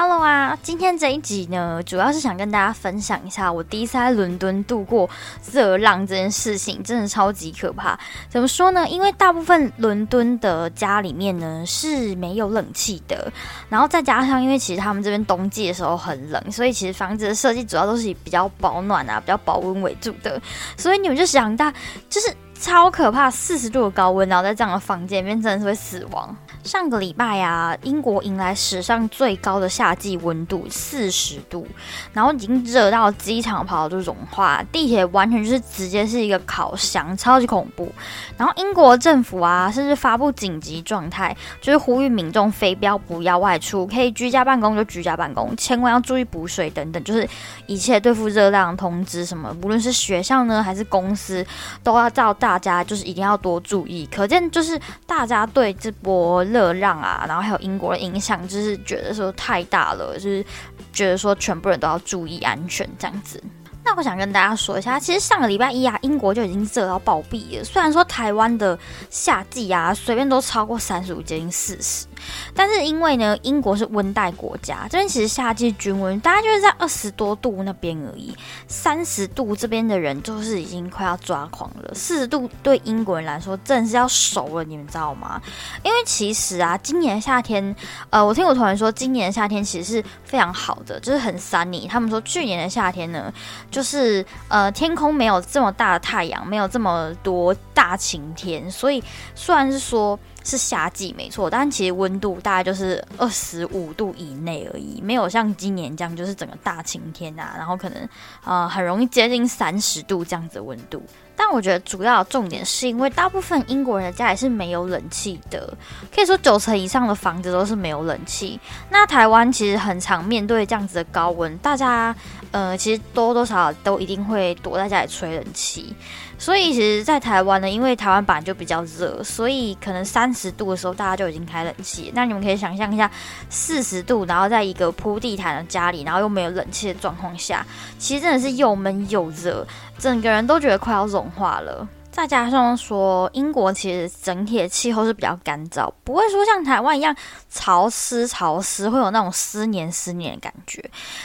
Hello 啊，今天这一集呢，主要是想跟大家分享一下我第一次在伦敦度过热浪这件事情，真的超级可怕。怎么说呢？因为大部分伦敦的家里面呢是没有冷气的，然后再加上因为其实他们这边冬季的时候很冷，所以其实房子的设计主要都是以比较保暖啊、比较保温为主的。所以你们就想到，就是超可怕，四十度的高温，然后在这样的房间里面，真的是会死亡。上个礼拜啊，英国迎来史上最高的夏季温度四十度，然后已经热到机场跑道都融化，地铁完全就是直接是一个烤箱，超级恐怖。然后英国政府啊，甚至发布紧急状态，就是呼吁民众非标不要外出，可以居家办公就居家办公，千万要注意补水等等，就是一切对付热量通知什么，无论是学校呢还是公司，都要叫大家就是一定要多注意。可见就是大家对这波热浪啊，然后还有英国的影响，就是觉得说太大了，就是觉得说全部人都要注意安全这样子。那我想跟大家说一下，其实上个礼拜一啊，英国就已经热到暴毙了。虽然说台湾的夏季啊，随便都超过三十五，接近四十。但是因为呢，英国是温带国家，这边其实夏季均温大概就是在二十多度那边而已，三十度这边的人就是已经快要抓狂了。四十度对英国人来说真的是要熟了，你们知道吗？因为其实啊，今年夏天，呃，我听我同学说，今年夏天其实是非常好的，就是很 sunny。他们说去年的夏天呢，就是呃天空没有这么大的太阳，没有这么多大晴天，所以虽然是说。是夏季没错，但其实温度大概就是二十五度以内而已，没有像今年这样就是整个大晴天啊，然后可能呃很容易接近三十度这样子温度。但我觉得主要重点是因为大部分英国人的家里是没有冷气的，可以说九成以上的房子都是没有冷气。那台湾其实很常面对这样子的高温，大家呃其实多多少少都一定会躲在家里吹冷气。所以其实，在台湾呢，因为台湾本来就比较热，所以可能三十度的时候大家就已经开冷气。那你们可以想象一下，四十度，然后在一个铺地毯的家里，然后又没有冷气的状况下，其实真的是又闷又热，整个人都觉得快要融化了。再加上说，英国其实整体的气候是比较干燥，不会说像台湾一样潮湿潮湿，会有那种湿黏湿黏的感觉。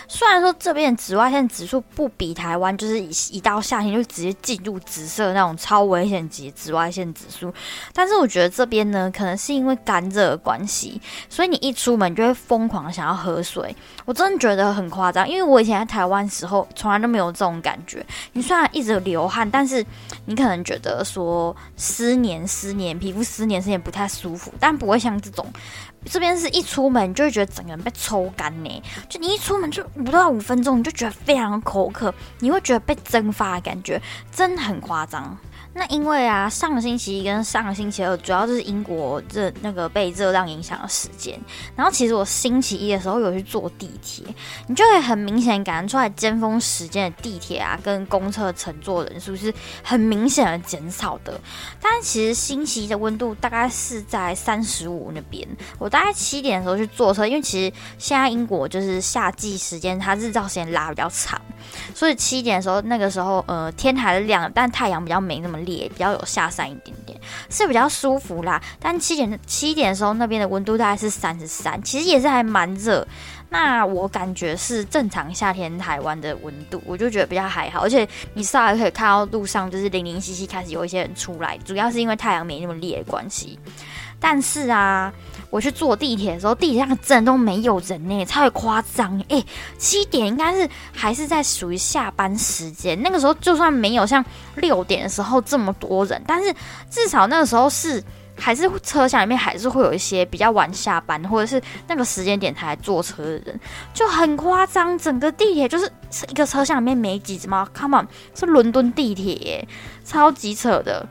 虽然说这边紫外线指数不比台湾，就是一一到夏天就直接进入紫色那种超危险级紫外线指数，但是我觉得这边呢，可能是因为干热的关系，所以你一出门就会疯狂想要喝水。我真的觉得很夸张，因为我以前在台湾时候从来都没有这种感觉。你虽然一直流汗，但是你可能觉得。说湿黏湿黏，皮肤思年思年不太舒服，但不会像这种，这边是一出门就会觉得整个人被抽干呢。就你一出门就不到五分钟，你就觉得非常口渴，你会觉得被蒸发的感觉，真很夸张。那因为啊，上个星期一跟上个星期二，主要就是英国热那个被热量影响的时间。然后其实我星期一的时候有去坐地铁，你就会很明显感觉出来，尖峰时间的地铁啊，跟公车乘坐人数是很明显的减少的。但其实星期一的温度大概是在三十五那边。我大概七点的时候去坐车，因为其实现在英国就是夏季时间，它日照时间拉比较长，所以七点的时候那个时候呃天还是亮，但太阳比较没那么。烈比较有下山一点点，是比较舒服啦。但七点七点的时候，那边的温度大概是三十三，其实也是还蛮热。那我感觉是正常夏天台湾的温度，我就觉得比较还好。而且你稍微可以看到路上就是零零星星开始有一些人出来，主要是因为太阳没那么烈的关系。但是啊，我去坐地铁的时候，地铁上真的都没有人呢，超夸张！哎，七点应该是还是在属于下班时间，那个时候就算没有像六点的时候这么多人，但是至少那个时候是还是车厢里面还是会有一些比较晚下班或者是那个时间点才坐车的人，就很夸张。整个地铁就是一个车厢里面没几只猫，Come on，是伦敦地铁，超级扯的。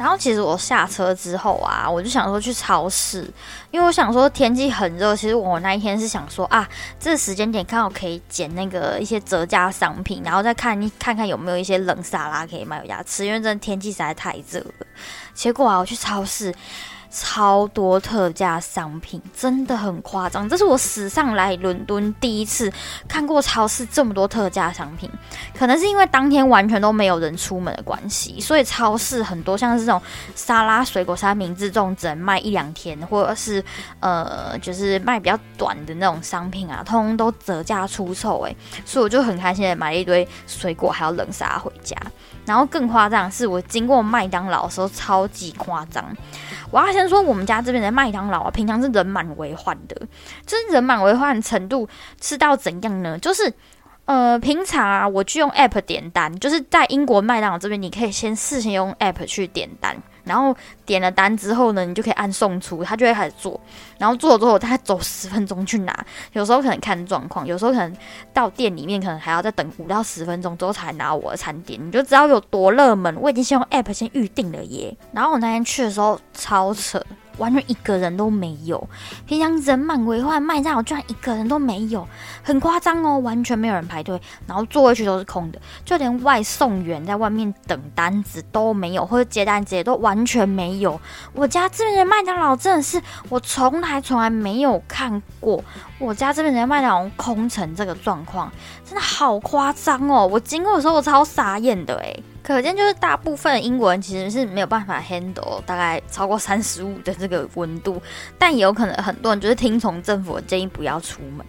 然后其实我下车之后啊，我就想说去超市，因为我想说天气很热。其实我那一天是想说啊，这时间点刚好可以捡那个一些折价商品，然后再看一看看有没有一些冷沙拉可以买回家吃，因为真的天气实在太热了。结果啊，我去超市，超多特价商品，真的很夸张。这是我史上来伦敦第一次看过超市这么多特价商品。可能是因为当天完全都没有人出门的关系，所以超市很多像是这种沙拉、水果、三明治这种只能卖一两天，或者是呃，就是卖比较短的那种商品啊，通通都折价出售。诶，所以我就很开心的买了一堆水果还有冷沙回家。然后更夸张的是，我经过麦当劳的时候超级夸张。我要先说，我们家这边的麦当劳啊，平常是人满为患的。就是人满为患程度是到怎样呢？就是呃，平常啊，我去用 App 点单，就是在英国麦当劳这边，你可以先事先用 App 去点单。然后点了单之后呢，你就可以按送出，他就会开始做。然后做了之后，他走十分钟去拿，有时候可能看状况，有时候可能到店里面可能还要再等五到十分钟之后才拿我的餐点。你就知道有多热门，我已经先用 app 先预定了耶。然后我那天去的时候超扯。完全一个人都没有，平常人满为患，卖家我居然一个人都没有，很夸张哦，完全没有人排队，然后座位区都是空的，就连外送员在外面等单子都没有，或者接单子也都完全没有。我家这边的麦当劳真的是我从来从来没有看过，我家这边的麦当劳空成这个状况，真的好夸张哦！我经过的时候我超傻眼的诶。可见就是大部分英国人其实是没有办法 handle 大概超过三十五的这个温度，但也有可能很多人就是听从政府的建议不要出门，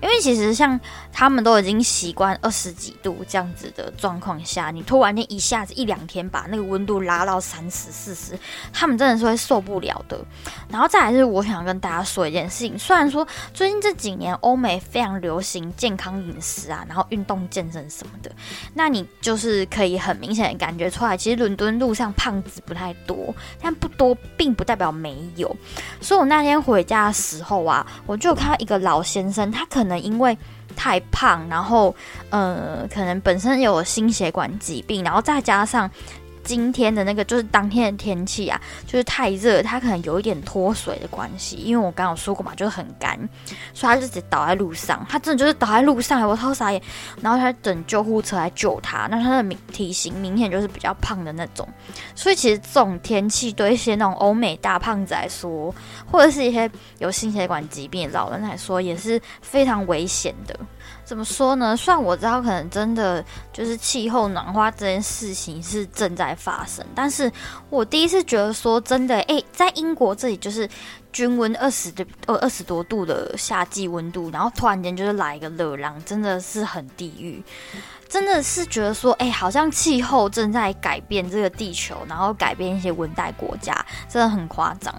因为其实像他们都已经习惯二十几度这样子的状况下，你突然间一下子一两天把那个温度拉到三十四十，他们真的是会受不了的。然后再来是我想跟大家说一件事情，虽然说最近这几年欧美非常流行健康饮食啊，然后运动健身什么的，那你就是可以很明。显感觉出来，其实伦敦路上胖子不太多，但不多并不代表没有。所以我那天回家的时候啊，我就看到一个老先生，他可能因为太胖，然后呃，可能本身有心血管疾病，然后再加上。今天的那个就是当天的天气啊，就是太热，它可能有一点脱水的关系。因为我刚刚说过嘛，就是很干，所以他就直接倒在路上。他真的就是倒在路上，我超傻眼。然后他等救护车来救他。那他的体型明显就是比较胖的那种。所以其实这种天气对一些那种欧美大胖子来说，或者是一些有心血管疾病的老人来说，也是非常危险的。怎么说呢？虽然我知道可能真的就是气候暖化这件事情是正在发生，但是我第一次觉得说真的，诶，在英国这里就是均温二十的呃二十多度的夏季温度，然后突然间就是来一个热浪，真的是很地狱。真的是觉得说，哎，好像气候正在改变这个地球，然后改变一些温带国家，真的很夸张。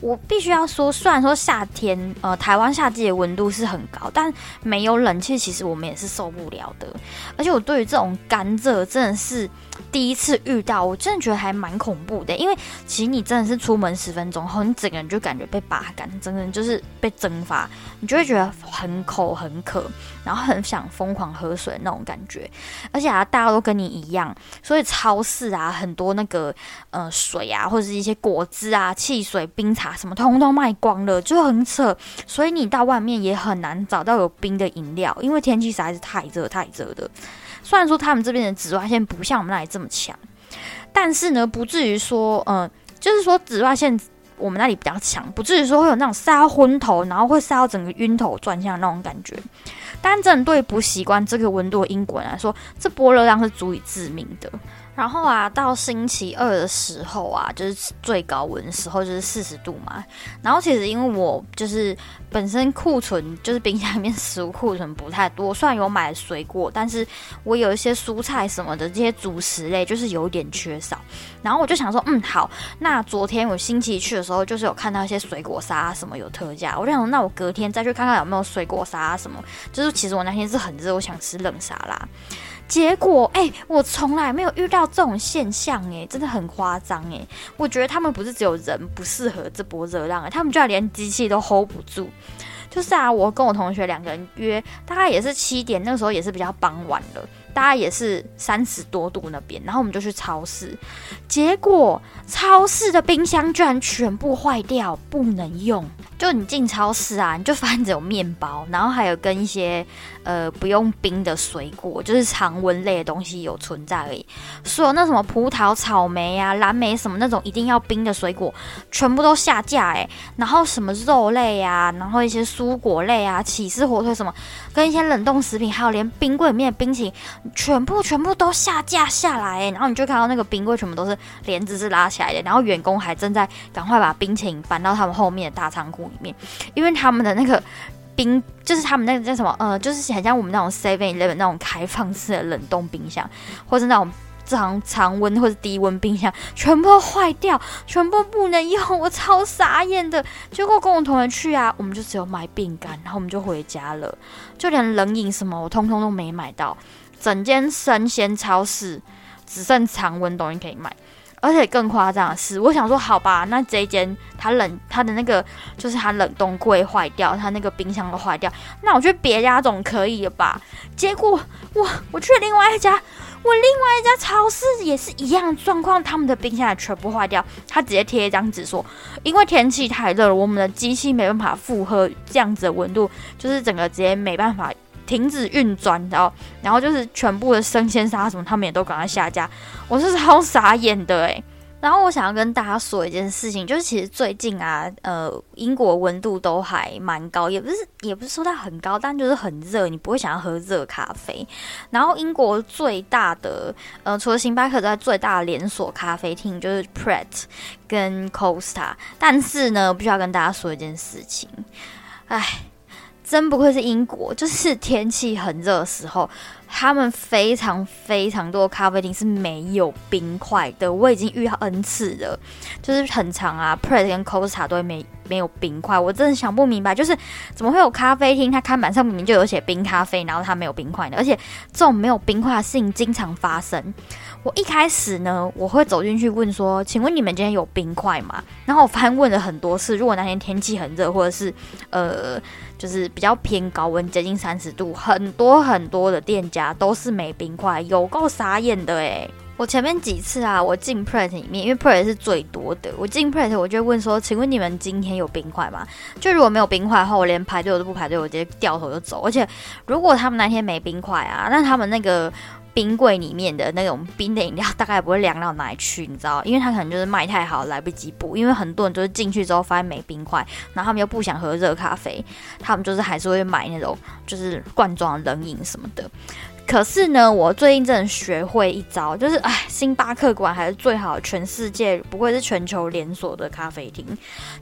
我必须要说，虽然说夏天，呃，台湾夏季的温度是很高，但没有冷气，其实我们也是受不了的。而且我对于这种干热，真的是。第一次遇到，我真的觉得还蛮恐怖的，因为其实你真的是出门十分钟后，你整个人就感觉被拔干，整个人就是被蒸发，你就会觉得很口很渴，然后很想疯狂喝水那种感觉。而且啊，大家都跟你一样，所以超市啊，很多那个呃水啊，或者是一些果汁啊、汽水、冰茶什么，通通卖光了，就很扯。所以你到外面也很难找到有冰的饮料，因为天气实在是太热太热的。虽然说他们这边的紫外线不像我们那里这么强，但是呢，不至于说，嗯，就是说紫外线我们那里比较强，不至于说会有那种晒到昏头，然后会晒到整个晕头转向那种感觉。但针对不习惯这个温度的英国人来说，这波热量是足以致命的。然后啊，到星期二的时候啊，就是最高温的时候，就是四十度嘛。然后其实因为我就是本身库存就是冰箱里面食物库存不太多，虽然有买水果，但是我有一些蔬菜什么的这些主食类就是有点缺少。然后我就想说，嗯，好，那昨天我星期一去的时候，就是有看到一些水果沙什么有特价，我就想说，那我隔天再去看看有没有水果沙什么。就是其实我那天是很热，我想吃冷沙拉。结果，哎，我从来没有遇到这种现象，哎，真的很夸张，哎，我觉得他们不是只有人不适合这波热浪，哎，他们居然连机器都 hold 不住。就是啊，我跟我同学两个人约，大概也是七点，那个时候也是比较傍晚了，大概也是三十多度那边，然后我们就去超市，结果超市的冰箱居然全部坏掉，不能用。就你进超市啊，你就发现只有面包，然后还有跟一些呃不用冰的水果，就是常温类的东西有存在而已。所有那什么葡萄、草莓啊、蓝莓什么那种一定要冰的水果，全部都下架诶。然后什么肉类啊，然后一些蔬果类啊、起司火腿什么，跟一些冷冻食品，还有连冰柜里面的冰淇淋，全部全部都下架下来哎。然后你就看到那个冰柜全部都是帘子是拉起来的，然后员工还正在赶快把冰淇淋搬到他们后面的大仓库。里面，因为他们的那个冰，就是他们那个叫什么，呃，就是很像我们那种 Seven Eleven 那种开放式的冷冻冰箱，或者那种常常温或者低温冰箱，全部都坏掉，全部不能用，我超傻眼的。结果跟我同学去啊，我们就只有买饼干，然后我们就回家了，就连冷饮什么我通通都没买到，整间生鲜超市只剩常温东西可以买。而且更夸张的是，我想说，好吧，那这一间它冷，它的那个就是它冷冻柜坏掉，它那个冰箱都坏掉，那我去别家总可以了吧？结果我我去另外一家，我另外一家超市也是一样状况，他们的冰箱也全部坏掉，他直接贴一张纸说，因为天气太热了，我们的机器没办法负荷这样子的温度，就是整个直接没办法。停止运转，然后，然后就是全部的生鲜沙什么，他们也都赶快下架。我是超傻眼的诶。然后我想要跟大家说一件事情，就是其实最近啊，呃，英国温度都还蛮高，也不是也不是说它很高，但就是很热，你不会想要喝热咖啡。然后英国最大的，呃，除了星巴克之外，最大的连锁咖啡厅就是 Pret 跟 Costa。但是呢，必须要跟大家说一件事情，唉。真不愧是英国，就是天气很热的时候，他们非常非常多咖啡厅是没有冰块的。我已经遇到 N 次了，就是很长啊，Pret 跟 Costa 都没没有冰块。我真的想不明白，就是怎么会有咖啡厅，它看板上明明就有写冰咖啡，然后它没有冰块的，而且这种没有冰块的事情经常发生。我一开始呢，我会走进去问说：“请问你们今天有冰块吗？”然后我翻问了很多次，如果那天天气很热，或者是呃，就是比较偏高温，接近三十度，很多很多的店家都是没冰块，有够傻眼的诶。我前面几次啊，我进 Pret 里面，因为 Pret 是最多的，我进 Pret 我就问说：“请问你们今天有冰块吗？”就如果没有冰块的话，我连排队我都不排队，我直接掉头就走。而且如果他们那天没冰块啊，那他们那个。冰柜里面的那种冰的饮料大概不会凉到哪里去，你知道？因为他可能就是卖太好，来不及补。因为很多人就是进去之后发现没冰块，然后他们又不想喝热咖啡，他们就是还是会买那种就是罐装冷饮什么的。可是呢，我最近真的学会一招，就是哎，星巴克馆还是最好，全世界不愧是全球连锁的咖啡厅。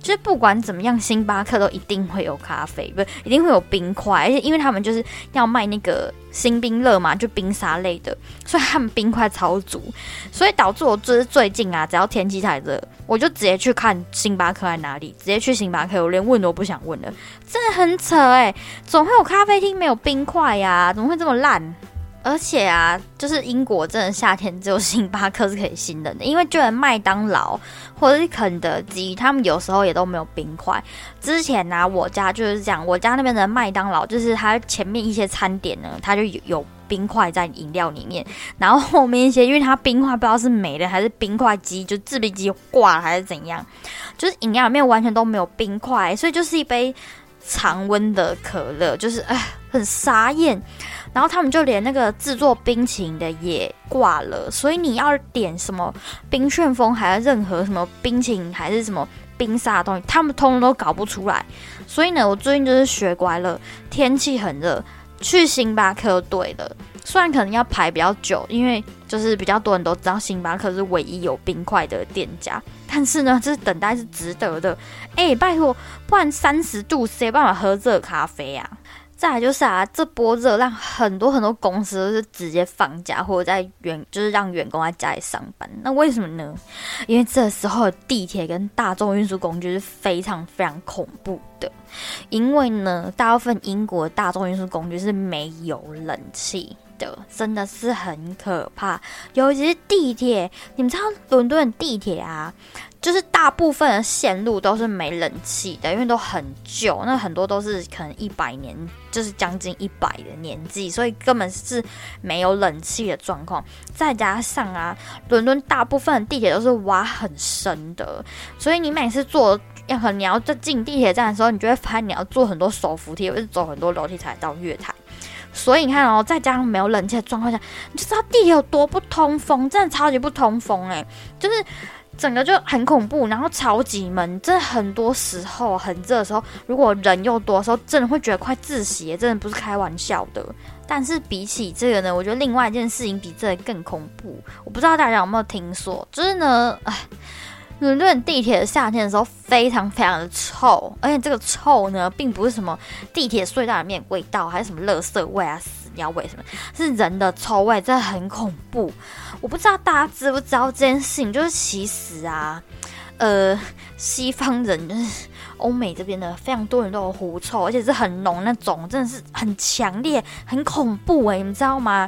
就是不管怎么样，星巴克都一定会有咖啡，不，一定会有冰块，而且因为他们就是要卖那个新冰乐嘛，就冰沙类的，所以他们冰块超足，所以导致我就是最近啊，只要天气太热，我就直接去看星巴克在哪里，直接去星巴克，我连问都不想问了，真的很扯哎，总会有咖啡厅没有冰块呀？怎么会这么烂？而且啊，就是英国真的夏天只有星巴克是可以信任的，因为就连麦当劳或者是肯德基，他们有时候也都没有冰块。之前呢，我家就是这样，我家那边的麦当劳就是它前面一些餐点呢，它就有有冰块在饮料里面，然后后面一些，因为它冰块不知道是没了还是冰块机就制冰机挂了还是怎样，就是饮料里面完全都没有冰块，所以就是一杯常温的可乐，就是哎，很傻眼。然后他们就连那个制作冰淇淋的也挂了，所以你要点什么冰旋风，还是任何什么冰淇淋，还是什么冰沙的东西，他们通通都搞不出来。所以呢，我最近就是学乖了，天气很热，去星巴克对了。虽然可能要排比较久，因为就是比较多人都知道星巴克是唯一有冰块的店家，但是呢，这等待是值得的。哎，拜托，不然三十度谁办法喝热咖啡啊？再来就是啊，这波热让很多很多公司都是直接放假，或者在员就是让员工在家里上班。那为什么呢？因为这时候地铁跟大众运输工具是非常非常恐怖的。因为呢，大部分英国大众运输工具是没有冷气的，真的是很可怕。尤其是地铁，你们知道伦敦地铁啊？就是大部分的线路都是没冷气的，因为都很旧，那很多都是可能一百年，就是将近一百的年纪，所以根本是没有冷气的状况。再加上啊，伦敦大部分的地铁都是挖很深的，所以你每次坐要可能你要在进地铁站的时候，你就会发现你要坐很多手扶梯，或是走很多楼梯才到月台。所以你看哦，再加上没有冷气的状况下，你就知道地铁有多不通风，真的超级不通风诶，就是整个就很恐怖，然后超级闷，真的很多时候很热的时候，如果人又多的时候，真的会觉得快窒息，真的不是开玩笑的。但是比起这个呢，我觉得另外一件事情比这个更恐怖。我不知道大家有没有听说，就是呢，哎，伦敦地铁的夏天的时候非常非常的臭，而且这个臭呢，并不是什么地铁隧道里面味道，还是什么垃圾味啊、屎尿味什么，是人的臭味，真的很恐怖。我不知道大家知不知道这件事情，就是其实啊，呃，西方人就是。欧美这边的非常多人都有狐臭，而且是很浓那种，真的是很强烈、很恐怖诶，你们知道吗？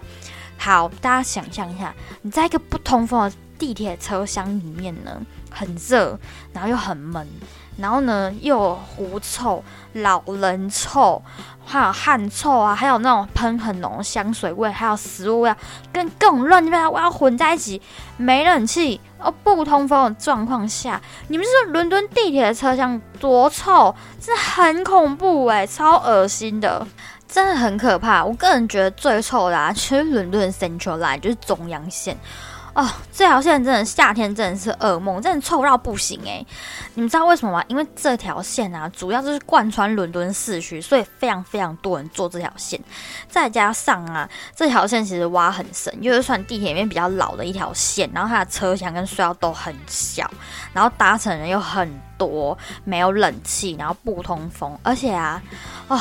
好，大家想象一下，你在一个不通风的地铁车厢里面呢，很热，然后又很闷。然后呢，又狐臭、老人臭，还有汗臭啊，还有那种喷很浓的香水味，还有食物味，跟各种乱七八糟味混在一起，没冷气哦，不通风的状况下，你们说伦敦地铁的车厢多臭，真的很恐怖诶，超恶心的，真的很可怕。我个人觉得最臭的啊，其实伦敦 Central Line 就是中央线。哦，这条线真的夏天真的是噩梦，真的臭到不行诶。你们知道为什么吗？因为这条线啊，主要就是贯穿伦敦市区，所以非常非常多人坐这条线。再加上啊，这条线其实挖很深，因为算地铁里面比较老的一条线，然后它的车厢跟隧道都很小，然后搭乘人又很多，没有冷气，然后不通风，而且啊，哦。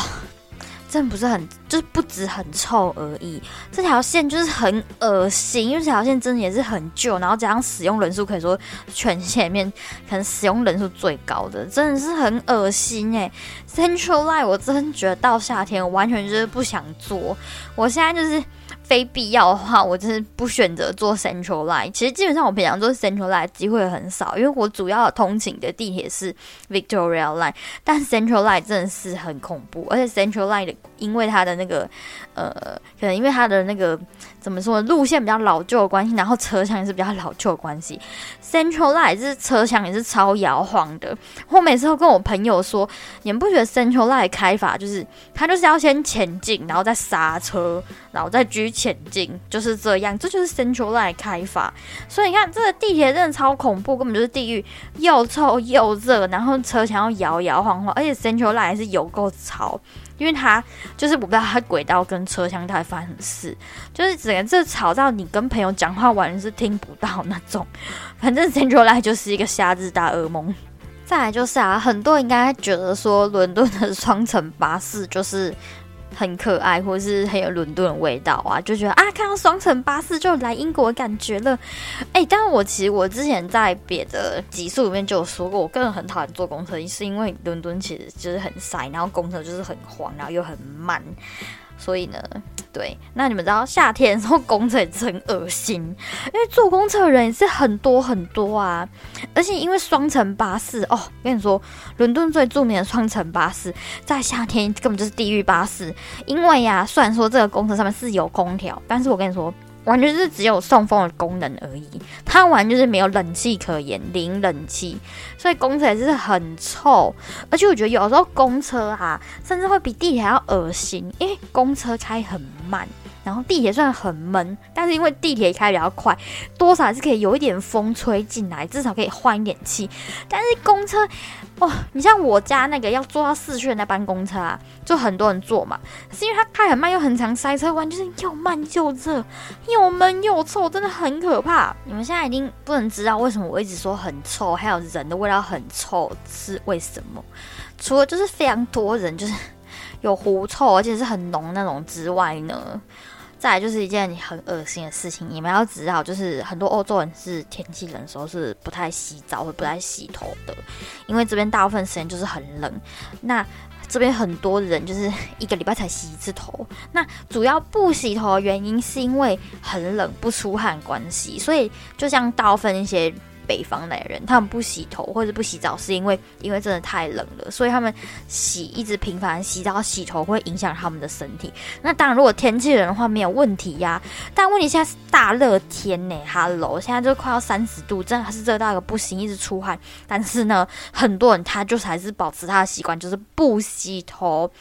真的不是很，就是不止很臭而已。这条线就是很恶心，因为这条线真的也是很旧，然后加上使用人数可以说全线里面可能使用人数最高的，真的是很恶心哎。Central Line 我真的觉得到夏天完全就是不想做，我现在就是。非必要的话，我就是不选择坐 Central Line。其实基本上我平常坐 Central Line 机会很少，因为我主要的通勤的地铁是 Victoria Line。但 Central Line 真的是很恐怖，而且 Central Line 的因为它的那个呃，可能因为它的那个怎么说，路线比较老旧的关系，然后车厢也是比较老旧的关系，Central Line 是车厢也是超摇晃的。我每次都跟我朋友说，你们不觉得 Central Line 开法就是它就是要先前进，然后再刹车，然后再举。前进就是这样，这就是 Central Line 开发。所以你看，这个地铁真的超恐怖，根本就是地狱，又臭又热，然后车厢要摇摇晃晃，而且 Central Line 还是有够吵，因为它就是我不知道它轨道跟车厢到底发生什么事，就是整个这吵到你跟朋友讲话完全是听不到那种。反正 Central Line 就是一个夏日大噩梦。再来就是啊，很多人应该觉得说伦敦的双层巴士就是。很可爱，或是很有伦敦的味道啊，就觉得啊，看到双层巴士就来英国的感觉了。哎，但我其实我之前在别的集数里面就有说过，我个人很讨厌坐公车，是因为伦敦其实就是很塞，然后公车就是很黄，然后又很慢。所以呢，对，那你们知道夏天的时候公车也是很恶心，因为坐公车的人也是很多很多啊，而且因为双层巴士哦，跟你说，伦敦最著名的双层巴士在夏天根本就是地狱巴士，因为呀，虽然说这个公车上面是有空调，但是我跟你说。完全是只有送风的功能而已，它完全是没有冷气可言，零冷气，所以公车也是很臭。而且我觉得有时候公车啊，甚至会比地铁还要恶心，因为公车开很慢。然后地铁虽然很闷，但是因为地铁开比较快，多少还是可以有一点风吹进来，至少可以换一点气。但是公车，哦，你像我家那个要坐到市区的那班公车啊，就很多人坐嘛，是因为它开很慢又很长，塞车弯就是又慢又热，又闷又臭，真的很可怕。你们现在已经不能知道为什么我一直说很臭，还有人的味道很臭是为什么？除了就是非常多人就是有狐臭，而且是很浓那种之外呢？再来就是一件很恶心的事情，你们要知道，就是很多欧洲人是天气冷的时候是不太洗澡或不太洗头的，因为这边大部分时间就是很冷。那这边很多人就是一个礼拜才洗一次头。那主要不洗头的原因是因为很冷不出汗关系，所以就像大部分一些北方来人，他们不洗头或者不洗澡，是因为因为真的太冷了，所以他们洗一直频繁洗澡洗头会影响他们的身体。那当然，如果天气冷的话没有问题呀。但问题现在是大热天呢，Hello，现在就快要三十度，真的是热到一个不行，一直出汗。但是呢，很多人他就是还是保持他的习惯，就是不洗头，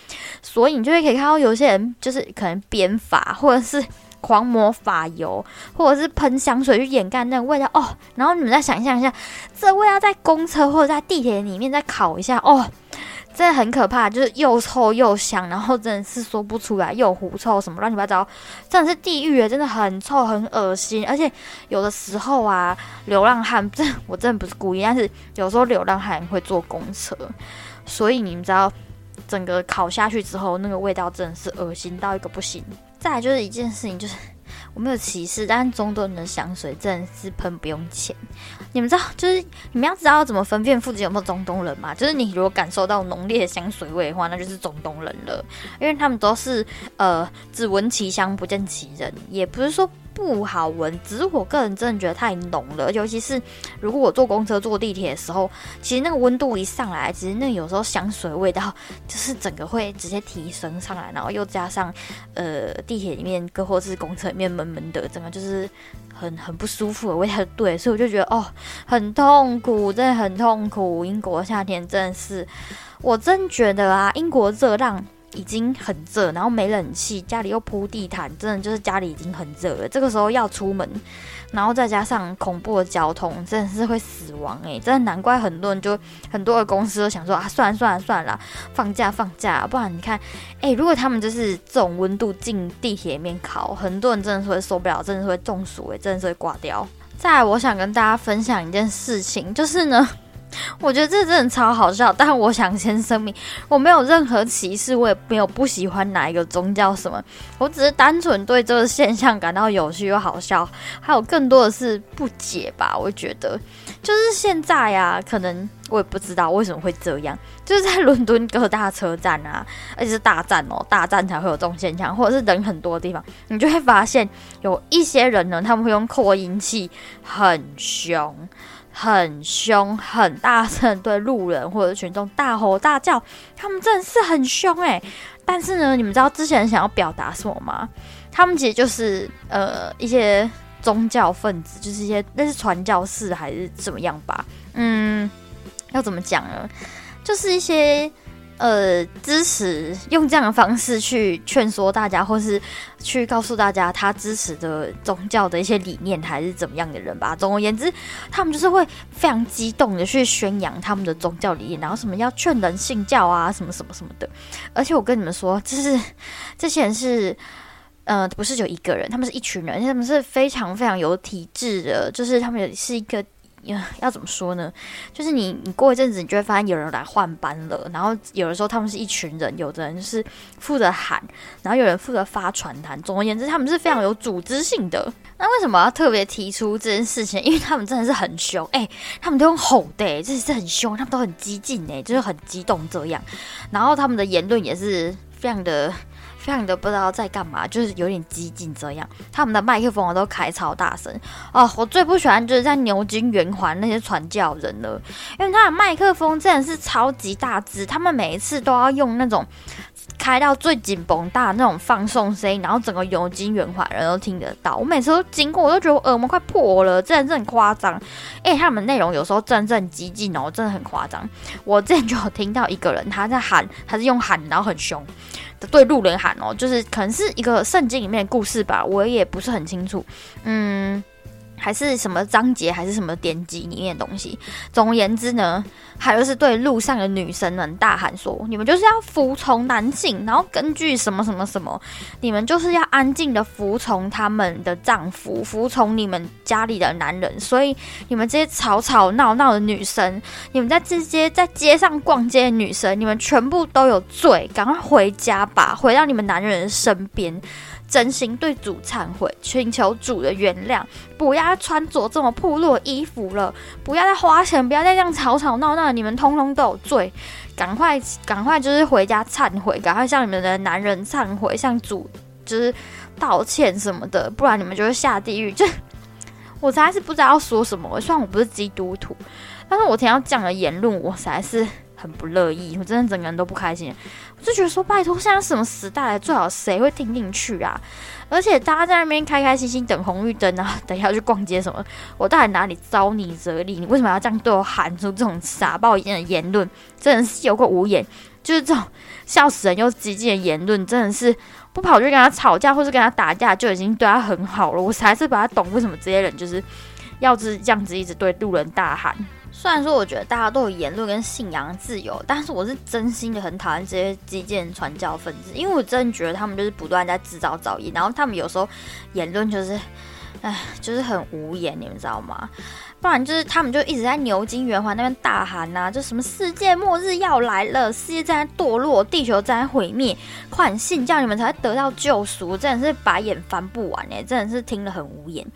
所以你就会可以看到有些人就是可能编发或者是。狂抹发油，或者是喷香水去掩盖那个味道哦。然后你们再想象一下，这味道在公车或者在地铁里面再烤一下哦，真的很可怕，就是又臭又香，然后真的是说不出来，又狐臭什么乱七八糟，真的是地狱啊，真的很臭很恶心。而且有的时候啊，流浪汉，这 我真的不是故意，但是有时候流浪汉会坐公车，所以你们知道，整个烤下去之后，那个味道真的是恶心到一个不行。再来就是一件事情，就是我没有歧视，但是中东人的香水真的是喷不用钱。你们知道，就是你们要知道怎么分辨附近有没有中东人吗？就是你如果感受到浓烈的香水味的话，那就是中东人了，因为他们都是呃只闻其香不见其人，也不是说。不好闻，只是我个人真的觉得太浓了。尤其是如果我坐公车、坐地铁的时候，其实那个温度一上来，其实那有时候香水味道就是整个会直接提升上来，然后又加上呃地铁里面，或或是公车里面闷闷的，整个就是很很不舒服的味道。对，所以我就觉得哦，很痛苦，真的很痛苦。英国夏天真的是，我真觉得啊，英国热浪。已经很热，然后没冷气，家里又铺地毯，真的就是家里已经很热了。这个时候要出门，然后再加上恐怖的交通，真的是会死亡诶，真的难怪很多人就很多的公司都想说啊，算了算了算了，放假放假，不然你看，诶，如果他们就是这种温度进地铁里面烤，很多人真的是会受不了，真的是会中暑诶，真的是会挂掉。再来，我想跟大家分享一件事情，就是呢。我觉得这真的超好笑，但我想先声明，我没有任何歧视，我也没有不喜欢哪一个宗教什么，我只是单纯对这个现象感到有趣又好笑，还有更多的是不解吧。我觉得就是现在呀，可能我也不知道为什么会这样，就是在伦敦各大车站啊，而且是大站哦，大站才会有这种现象，或者是人很多的地方，你就会发现有一些人呢，他们会用扩音器很凶。很凶、很大声对路人或者群众大吼大叫，他们真的是很凶诶。但是呢，你们知道之前想要表达什么吗？他们其实就是呃一些宗教分子，就是一些那是传教士还是怎么样吧？嗯，要怎么讲呢？就是一些。呃，支持用这样的方式去劝说大家，或是去告诉大家他支持的宗教的一些理念，还是怎么样的人吧。总而言之，他们就是会非常激动的去宣扬他们的宗教理念，然后什么要劝人信教啊，什么什么什么的。而且我跟你们说，就是这些人是，呃，不是就一个人，他们是一群人，他们是非常非常有体质的，就是他们也是一个。要要怎么说呢？就是你，你过一阵子，你就会发现有人来换班了。然后有的时候他们是一群人，有的人就是负责喊，然后有人负责发传单。总而言之，他们是非常有组织性的。那为什么要特别提出这件事情？因为他们真的是很凶，哎，他们都用吼的，这是很凶，他们都很激进，哎，就是很激动这样。然后他们的言论也是非常的。非常的不知道在干嘛，就是有点激进这样。他们的麦克风都开超大声哦，我最不喜欢就是在牛津圆环那些传教人了，因为他的麦克风真的是超级大只，他们每一次都要用那种开到最紧绷大那种放送声音，然后整个牛津圆环人都听得到。我每次都经过，我都觉得我耳膜快破了，真的很夸张。哎，他们内容有时候真正激进哦，真的很夸张。我之前就有听到一个人他在喊，他是用喊，然后很凶。对路人喊哦，就是可能是一个圣经里面的故事吧，我也不是很清楚，嗯。还是什么章节，还是什么典籍里面的东西。总而言之呢，还有是对路上的女生们大喊说：“你们就是要服从男性，然后根据什么什么什么，你们就是要安静的服从他们的丈夫，服从你们家里的男人。所以你们这些吵吵闹闹的女生，你们在这些在街上逛街的女生，你们全部都有罪，赶快回家吧，回到你们男人的身边。”真心对主忏悔，请求主的原谅，不要再穿着这么破落衣服了，不要再花钱，不要再这样吵吵闹闹，你们通通都有罪，赶快赶快就是回家忏悔，赶快向你们的男人忏悔，向主就是道歉什么的，不然你们就会下地狱。就我实在是不知道要说什么。虽然我不是基督徒，但是我听到这样的言论，我实在是很不乐意。我真的整个人都不开心。就觉得说，拜托，现在什么时代？最好谁会听进去啊？而且大家在那边开开心心等红绿灯啊，等一下去逛街什么？我到底哪里招你惹你？你为什么要这样对我喊出这种傻爆一样的言论？真的是有个无言，就是这种笑死人又激进的言论，真的是不跑去跟他吵架或是跟他打架就已经对他很好了。我才是把他懂为什么这些人就是要是这样子一直对路人大喊。虽然说我觉得大家都有言论跟信仰自由，但是我是真心的很讨厌这些基建传教分子，因为我真的觉得他们就是不断在制造噪音，然后他们有时候言论就是，唉，就是很无言，你们知道吗？不然就是他们就一直在牛津圆环那边大喊呐，就什么世界末日要来了，世界正在堕落，地球正在毁灭，快信教你们才会得到救赎，真的是白眼翻不完哎，真的是听了很无言。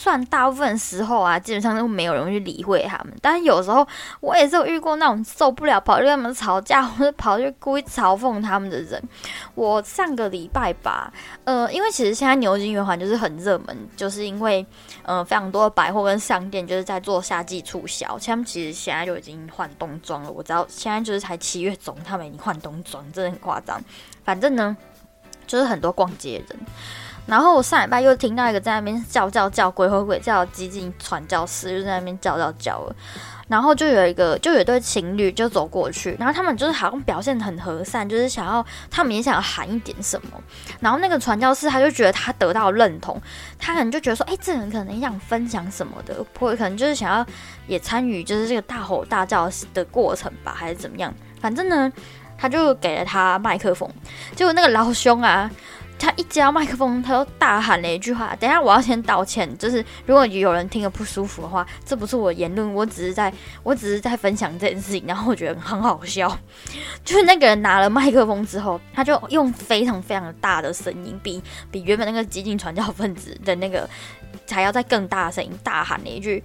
虽然大部分时候啊，基本上都没有人去理会他们，但是有时候我也是有遇过那种受不了跑去跟他们吵架，或者跑去故意嘲讽他们的人。我上个礼拜吧，呃，因为其实现在牛津圆环就是很热门，就是因为呃非常多的百货跟商店就是在做夏季促销，他们其实现在就已经换冬装了。我知道现在就是才七月中，他们已经换冬装，真的很夸张。反正呢，就是很多逛街人。然后我上礼拜又听到一个在那边叫叫叫鬼吼鬼叫激进传教士，就在那边叫叫叫了。然后就有一个，就有一对情侣就走过去，然后他们就是好像表现很和善，就是想要他们也想要喊一点什么。然后那个传教士他就觉得他得到认同，他可能就觉得说，哎，这人可能也想分享什么的，或者可能就是想要也参与，就是这个大吼大叫的过程吧，还是怎么样？反正呢，他就给了他麦克风，结果那个老兄啊。他一接到麦克风，他就大喊了一句话：“等下，我要先道歉。就是如果有人听了不舒服的话，这不是我言论，我只是在，我只是在分享这件事情。然后我觉得很好笑，就是那个人拿了麦克风之后，他就用非常非常大的声音，比比原本那个激进传教分子的那个还要再更大的声音大喊了一句，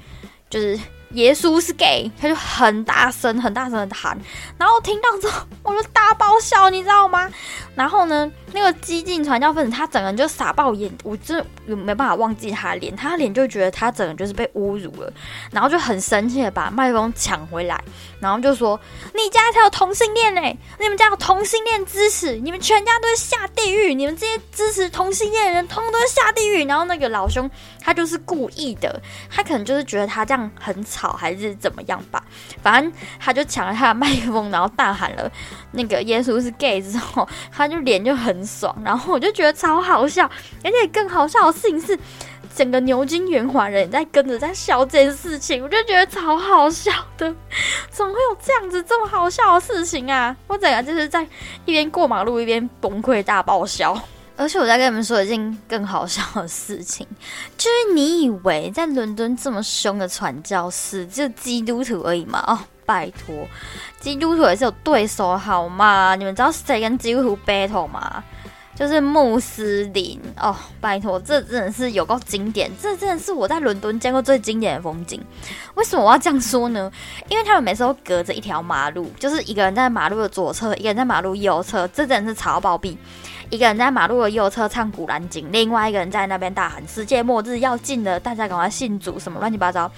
就是。”耶稣是 gay，他就很大声、很大声的喊，然后听到之后，我就大爆笑，你知道吗？然后呢，那个激进传教分子他整个人就傻爆眼，我真的没办法忘记他的脸，他脸就觉得他整个就是被侮辱了，然后就很生气的把麦克风抢回来，然后就说：“你家才有同性恋呢，你们家有同性恋支持，你们全家都是下地狱，你们这些支持同性恋的人，通通都是下地狱。”然后那个老兄他就是故意的，他可能就是觉得他这样很吵。好还是怎么样吧，反正他就抢了他的麦克风，然后大喊了那个耶稣是 gay 之后，他就脸就很爽，然后我就觉得超好笑，而且更好笑的事情是，整个牛津圆环人在跟着在笑这件事情，我就觉得超好笑的，怎么会有这样子这么好笑的事情啊？我整个就是在一边过马路一边崩溃大爆笑。而且我在跟你们说一件更好笑的事情，就是你以为在伦敦这么凶的传教士就基督徒而已吗？哦，拜托，基督徒也是有对手好吗？你们知道谁跟基督徒 battle 吗？就是穆斯林哦，拜托，这真的是有够经典，这真的是我在伦敦见过最经典的风景。为什么我要这样说呢？因为他们每次都隔着一条马路，就是一个人在马路的左侧，一个人在马路右侧，这真的是超暴毙。一个人在马路的右侧唱《古兰经》，另外一个人在那边大喊“世界末日要近了，大家赶快信主”什么乱七八糟。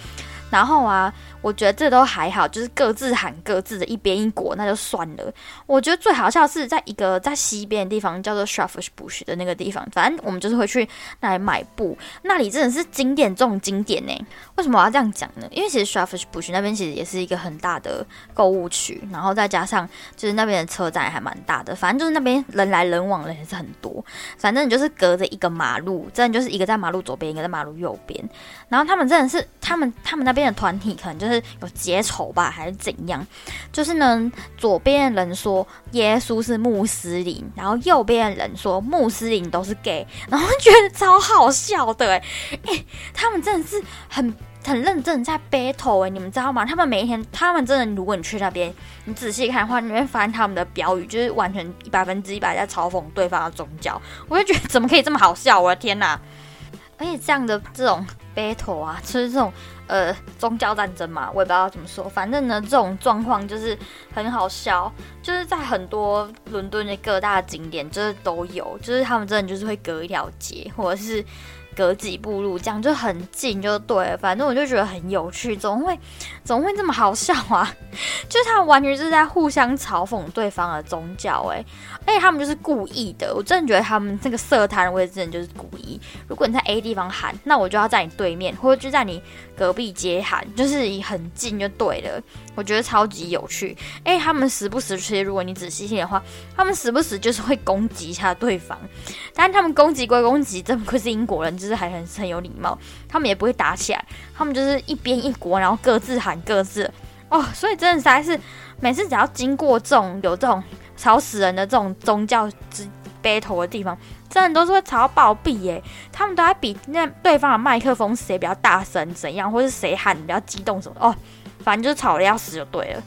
然后啊。我觉得这都还好，就是各自喊各自的，一边一国那就算了。我觉得最好笑是在一个在西边的地方叫做 s h a f f s Bush 的那个地方，反正我们就是会去那里买布，那里真的是经典中经典呢。为什么我要这样讲呢？因为其实 s h a f f s Bush 那边其实也是一个很大的购物区，然后再加上就是那边的车站还蛮大的，反正就是那边人来人往的也是很多。反正就是隔着一个马路，真的就是一个在马路左边，一个在马路右边。然后他们真的是他们他们那边的团体可能就。就是有结仇吧，还是怎样？就是呢，左边的人说耶稣是穆斯林，然后右边的人说穆斯林都是 gay，然后觉得超好笑的哎哎，他们真的是很很认真在 battle 哎，你们知道吗？他们每一天，他们真的，如果你去那边，你仔细看的话，你会发现他们的标语就是完全百分之一百在嘲讽对方的宗教。我就觉得怎么可以这么好笑？我的天哪！而且这样的这种 battle 啊，就是这种。呃，宗教战争嘛，我也不知道怎么说，反正呢，这种状况就是很好笑，就是在很多伦敦的各大景点，就是都有，就是他们真的就是会隔一条街，或者是隔几步路，这样就很近就对了。反正我就觉得很有趣，怎么会怎么会这么好笑啊？就是他们完全是在互相嘲讽对方的宗教，哎，而且他们就是故意的。我真的觉得他们这个色摊位置真的就是故意。如果你在 A 地方喊，那我就要在你对面，或者就在你隔壁街喊，就是很近就对了。我觉得超级有趣。哎，他们时不时其实如果你仔细听的话，他们时不时就是会攻击一下对方。但他们攻击归攻击，真不愧是英国人，就是还很很有礼貌。他们也不会打起来，他们就是一边一国，然后各自喊各自。哦，所以真的实在是每次只要经过这种有这种吵死人的这种宗教之 battle 的地方，真的都是会吵到暴毙耶！他们都在比那对方的麦克风谁比较大声怎样，或是谁喊比较激动什么的哦，反正就是吵的要死就对了。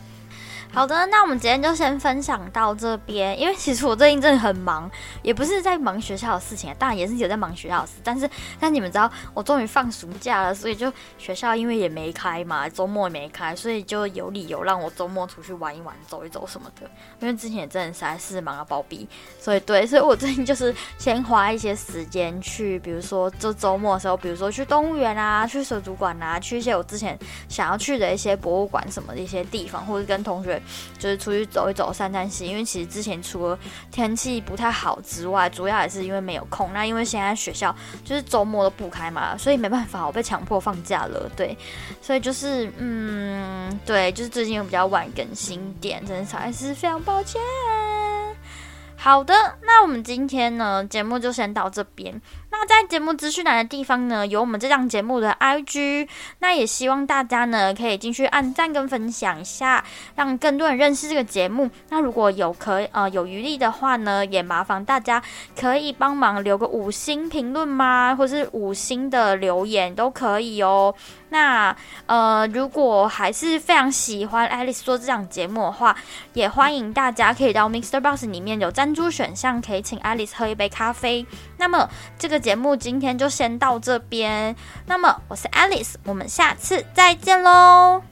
好的，那我们今天就先分享到这边。因为其实我最近真的很忙，也不是在忙学校的事情，当然也是有在忙学校的事。但是，但你们知道，我终于放暑假了，所以就学校因为也没开嘛，周末也没开，所以就有理由让我周末出去玩一玩、走一走什么的。因为之前也真的实在是忙到暴毙，所以对，所以我最近就是先花一些时间去，比如说这周末的时候，比如说去动物园啊，去水族馆啊，去一些我之前想要去的一些博物馆什么的一些地方，或者跟同学。就是出去走一走、散散心，因为其实之前除了天气不太好之外，主要也是因为没有空。那因为现在学校就是周末都不开嘛，所以没办法，我被强迫放假了。对，所以就是嗯，对，就是最近又比较晚更新点，真的还是非常抱歉。好的，那我们今天呢节目就先到这边。那在节目资讯栏的地方呢，有我们这档节目的 IG。那也希望大家呢可以进去按赞跟分享一下，让更多人认识这个节目。那如果有可呃有余力的话呢，也麻烦大家可以帮忙留个五星评论吗？或是五星的留言都可以哦。那呃，如果还是非常喜欢 Alice 做这档节目的话，也欢迎大家可以到 Mr. Box 里面有赞助选项，可以请 Alice 喝一杯咖啡。那么这个节目今天就先到这边。那么我是 Alice，我们下次再见喽。